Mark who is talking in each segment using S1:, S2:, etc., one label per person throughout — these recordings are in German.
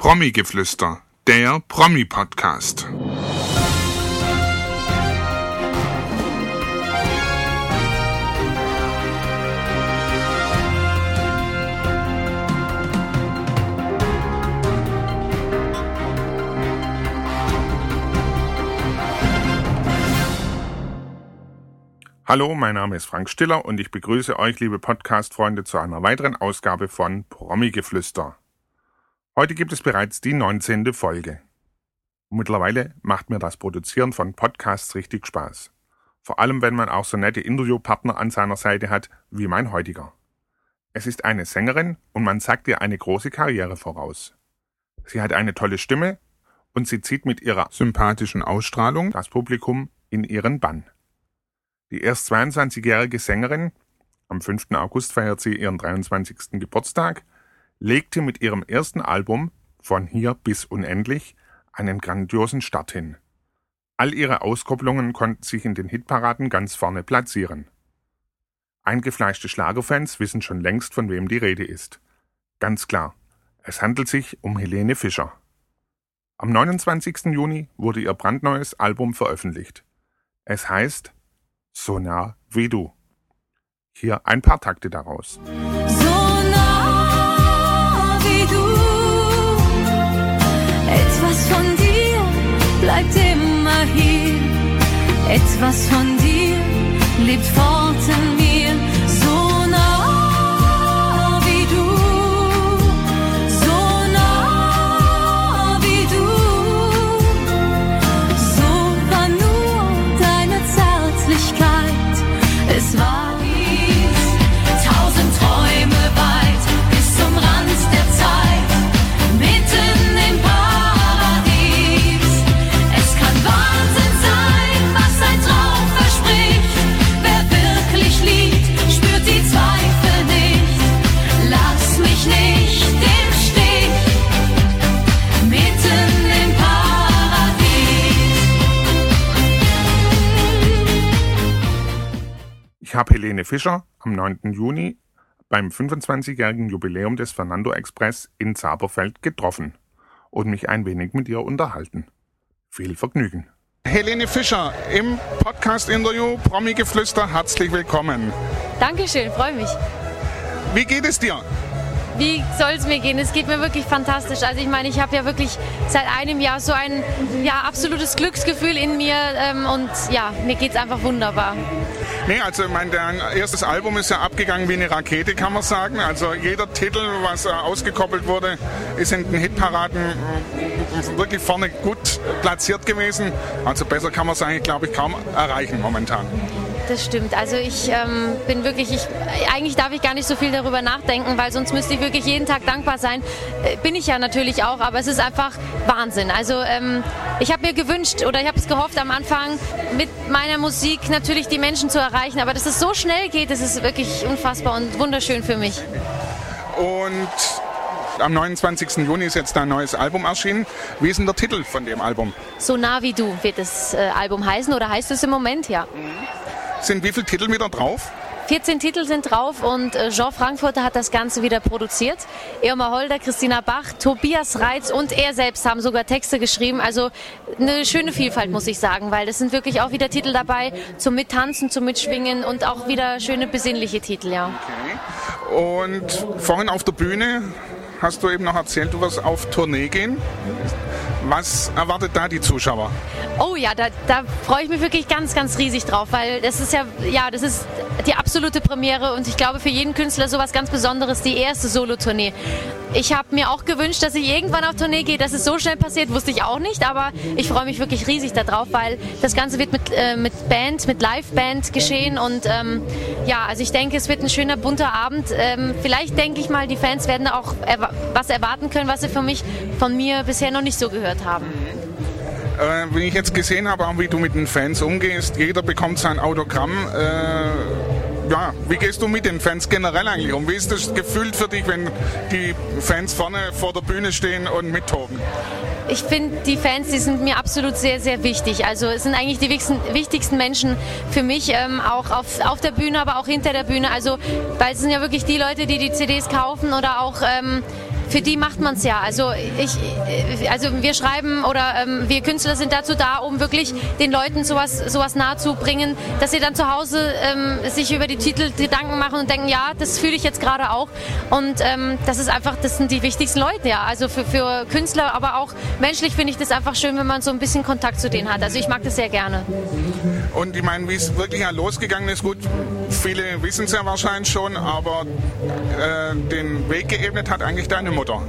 S1: Promi-Geflüster, der Promi-Podcast. Hallo, mein Name ist Frank Stiller und ich begrüße euch, liebe Podcast-Freunde, zu einer weiteren Ausgabe von Promi-Geflüster. Heute gibt es bereits die 19. Folge. Mittlerweile macht mir das Produzieren von Podcasts richtig Spaß. Vor allem, wenn man auch so nette Interviewpartner an seiner Seite hat wie mein heutiger. Es ist eine Sängerin und man sagt ihr eine große Karriere voraus. Sie hat eine tolle Stimme und sie zieht mit ihrer sympathischen Ausstrahlung das Publikum in ihren Bann. Die erst 22-jährige Sängerin, am 5. August feiert sie ihren 23. Geburtstag, legte mit ihrem ersten Album Von hier bis unendlich einen grandiosen Start hin. All ihre Auskopplungen konnten sich in den Hitparaden ganz vorne platzieren. Eingefleischte Schlagerfans wissen schon längst, von wem die Rede ist. Ganz klar, es handelt sich um Helene Fischer. Am 29. Juni wurde ihr brandneues Album veröffentlicht. Es heißt so nah wie du. Hier ein paar Takte daraus.
S2: So etwas von dir lebt fort
S1: Ich habe Helene Fischer am 9. Juni beim 25-jährigen Jubiläum des Fernando Express in Zaberfeld getroffen und mich ein wenig mit ihr unterhalten. Viel Vergnügen. Helene Fischer im Podcast-Interview Promi-Geflüster, herzlich willkommen.
S3: Dankeschön, freue mich.
S1: Wie geht es dir?
S3: Wie soll es mir gehen? Es geht mir wirklich fantastisch. Also ich meine, ich habe ja wirklich seit einem Jahr so ein ja, absolutes Glücksgefühl in mir ähm, und ja, mir geht es einfach wunderbar.
S1: Nee, also ich meine, dein erstes Album ist ja abgegangen wie eine Rakete, kann man sagen. Also jeder Titel, was äh, ausgekoppelt wurde, ist in den Hitparaden äh, wirklich vorne gut platziert gewesen. Also besser kann man es eigentlich, glaube ich, kaum erreichen momentan.
S3: Das stimmt. Also ich ähm, bin wirklich, ich, eigentlich darf ich gar nicht so viel darüber nachdenken, weil sonst müsste ich wirklich jeden Tag dankbar sein. Äh, bin ich ja natürlich auch, aber es ist einfach Wahnsinn. Also ähm, ich habe mir gewünscht oder ich habe es gehofft am Anfang mit meiner Musik natürlich die Menschen zu erreichen, aber dass es so schnell geht, das ist wirklich unfassbar und wunderschön für mich.
S1: Und am 29. Juni ist jetzt ein neues Album erschienen. Wie ist denn der Titel von dem Album?
S3: So nah wie du wird das äh, Album heißen oder heißt es im Moment, ja.
S1: Sind wie viele Titel wieder drauf?
S3: 14 Titel sind drauf und äh, Jean Frankfurter hat das Ganze wieder produziert. Irma Holder, Christina Bach, Tobias Reitz und er selbst haben sogar Texte geschrieben. Also eine schöne Vielfalt, muss ich sagen, weil es sind wirklich auch wieder Titel dabei zum Mittanzen, zum Mitschwingen und auch wieder schöne besinnliche Titel, ja.
S1: Und vorhin auf der Bühne hast du eben noch erzählt, du wirst auf Tournee gehen. Was erwartet da die Zuschauer?
S3: Oh ja, da, da freue ich mich wirklich ganz, ganz riesig drauf, weil das ist ja, ja, das ist die absolute Premiere und ich glaube für jeden Künstler sowas ganz Besonderes, die erste Solo-Tournee. Ich habe mir auch gewünscht, dass ich irgendwann auf Tournee gehe, dass es so schnell passiert, wusste ich auch nicht, aber ich freue mich wirklich riesig darauf, weil das Ganze wird mit, äh, mit Band, mit Live-Band geschehen und ähm, ja, also ich denke, es wird ein schöner, bunter Abend. Ähm, vielleicht denke ich mal, die Fans werden auch erwa was erwarten können, was sie für mich, von mir bisher noch nicht so gehört haben.
S1: Äh, wie ich jetzt gesehen habe, wie du mit den Fans umgehst, jeder bekommt sein Autogramm. Äh, ja, wie gehst du mit den Fans generell eigentlich um? Wie ist das gefühlt für dich, wenn die Fans vorne vor der Bühne stehen und mittoben?
S3: Ich finde, die Fans, die sind mir absolut sehr, sehr wichtig. Also es sind eigentlich die wichtigsten, Menschen für mich, ähm, auch auf, auf der Bühne, aber auch hinter der Bühne. Also, weil es sind ja wirklich die Leute, die die CDs kaufen oder auch ähm, für die macht man es ja. Also ich, also wir schreiben oder ähm, wir Künstler sind dazu da, um wirklich den Leuten sowas, sowas nahezubringen, dass sie dann zu Hause ähm, sich über die Titel Gedanken machen und denken, ja, das fühle ich jetzt gerade auch. Und ähm, das ist einfach, das sind die wichtigsten Leute, ja. Also für, für Künstler, aber auch menschlich finde ich das einfach schön, wenn man so ein bisschen Kontakt zu denen hat. Also ich mag das sehr gerne.
S1: Und ich meine, wie es wirklich ja losgegangen ist, gut, viele wissen es ja wahrscheinlich schon, aber äh, den Weg geebnet hat eigentlich deine Mutter.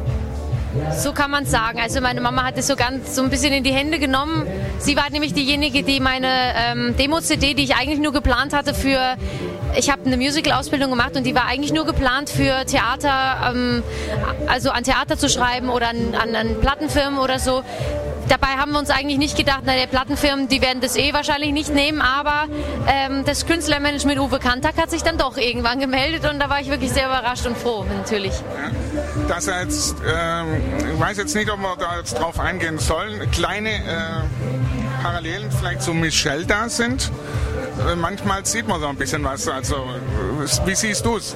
S3: So kann man sagen. Also meine Mama hat es so ganz so ein bisschen in die Hände genommen. Sie war nämlich diejenige, die meine ähm, Demo-CD, die ich eigentlich nur geplant hatte für, ich habe eine Musical-Ausbildung gemacht und die war eigentlich nur geplant für Theater, ähm, also an Theater zu schreiben oder an, an, an Plattenfirmen oder so. Dabei haben wir uns eigentlich nicht gedacht, na, die Plattenfirmen, die werden das eh wahrscheinlich nicht nehmen, aber ähm, das Künstlermanagement Uwe Kantak hat sich dann doch irgendwann gemeldet und da war ich wirklich sehr überrascht und froh, natürlich.
S1: Das jetzt, ähm, ich weiß jetzt nicht, ob wir da jetzt drauf eingehen sollen, kleine äh, Parallelen vielleicht zu Michelle da sind. Äh, manchmal sieht man so ein bisschen was. Also, wie siehst du es?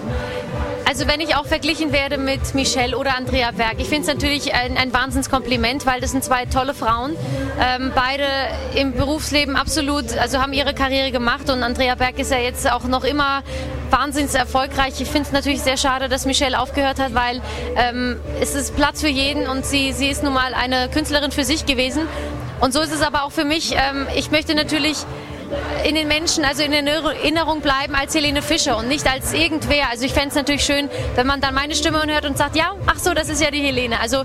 S3: Also wenn ich auch verglichen werde mit Michelle oder Andrea Berg, ich finde es natürlich ein, ein Wahnsinnskompliment, weil das sind zwei tolle Frauen. Ähm, beide im Berufsleben absolut, also haben ihre Karriere gemacht und Andrea Berg ist ja jetzt auch noch immer wahnsinnig erfolgreich. Ich finde es natürlich sehr schade, dass Michelle aufgehört hat, weil ähm, es ist Platz für jeden und sie, sie ist nun mal eine Künstlerin für sich gewesen. Und so ist es aber auch für mich. Ähm, ich möchte natürlich in den Menschen, also in Erinnerung bleiben als Helene Fischer und nicht als irgendwer. Also ich fände es natürlich schön, wenn man dann meine Stimme hört und sagt, ja, ach so, das ist ja die Helene. Also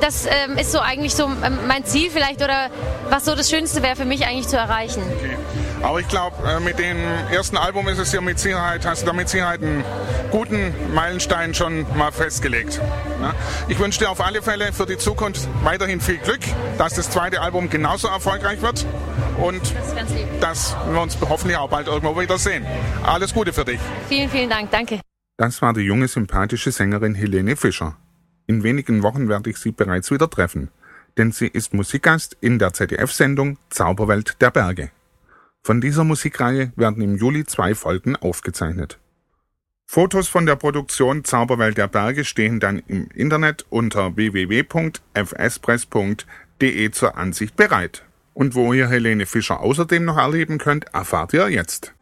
S3: das ähm, ist so eigentlich so ähm, mein Ziel vielleicht oder was so das Schönste wäre für mich eigentlich zu erreichen.
S1: Okay. Aber ich glaube, äh, mit dem ersten Album ist es ja mit Sicherheit, hast du da mit Sicherheit einen guten Meilenstein schon mal festgelegt. Ich wünsche dir auf alle Fälle für die Zukunft weiterhin viel Glück, dass das zweite Album genauso erfolgreich wird und das dass wir uns hoffentlich auch bald irgendwo wieder sehen. Alles Gute für dich.
S3: Vielen, vielen Dank. Danke.
S1: Das war die junge, sympathische Sängerin Helene Fischer. In wenigen Wochen werde ich sie bereits wieder treffen, denn sie ist Musikgast in der ZDF-Sendung Zauberwelt der Berge. Von dieser Musikreihe werden im Juli zwei Folgen aufgezeichnet. Fotos von der Produktion Zauberwelt der Berge stehen dann im Internet unter www.fspress.de zur Ansicht bereit. Und wo ihr Helene Fischer außerdem noch erleben könnt, erfahrt ihr jetzt.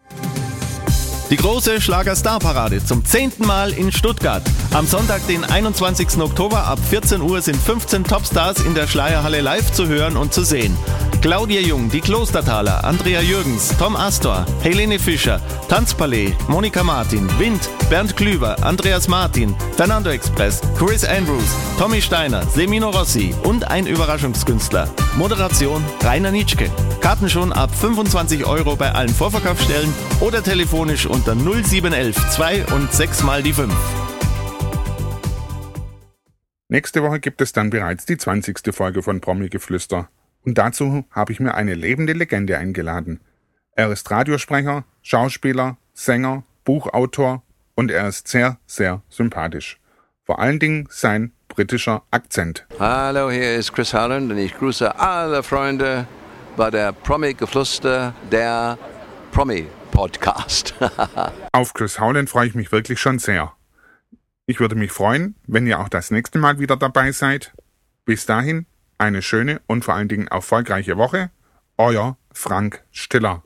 S4: Die große Schlager-Star-Parade zum zehnten Mal in Stuttgart. Am Sonntag, den 21. Oktober ab 14 Uhr sind 15 Topstars in der Schleierhalle live zu hören und zu sehen. Claudia Jung, die Klostertaler, Andrea Jürgens, Tom Astor, Helene Fischer, Tanzpalais, Monika Martin, Wind, Bernd Klüver, Andreas Martin, Fernando Express, Chris Andrews, Tommy Steiner, Semino Rossi und ein Überraschungskünstler. Moderation Rainer Nitschke. Karten schon ab 25 Euro bei allen Vorverkaufsstellen oder telefonisch unter 0711 2 und 6 mal die 5.
S1: Nächste Woche gibt es dann bereits die 20. Folge von Promi Geflüster. Und dazu habe ich mir eine lebende Legende eingeladen. Er ist Radiosprecher, Schauspieler, Sänger, Buchautor und er ist sehr, sehr sympathisch. Vor allen Dingen sein britischer Akzent.
S5: Hallo, hier ist Chris Holland und ich grüße alle Freunde bei der Promi-Geflüster, der Promi-Podcast.
S1: Auf Chris Howland freue ich mich wirklich schon sehr. Ich würde mich freuen, wenn ihr auch das nächste Mal wieder dabei seid. Bis dahin eine schöne und vor allen Dingen erfolgreiche Woche. Euer Frank Stiller.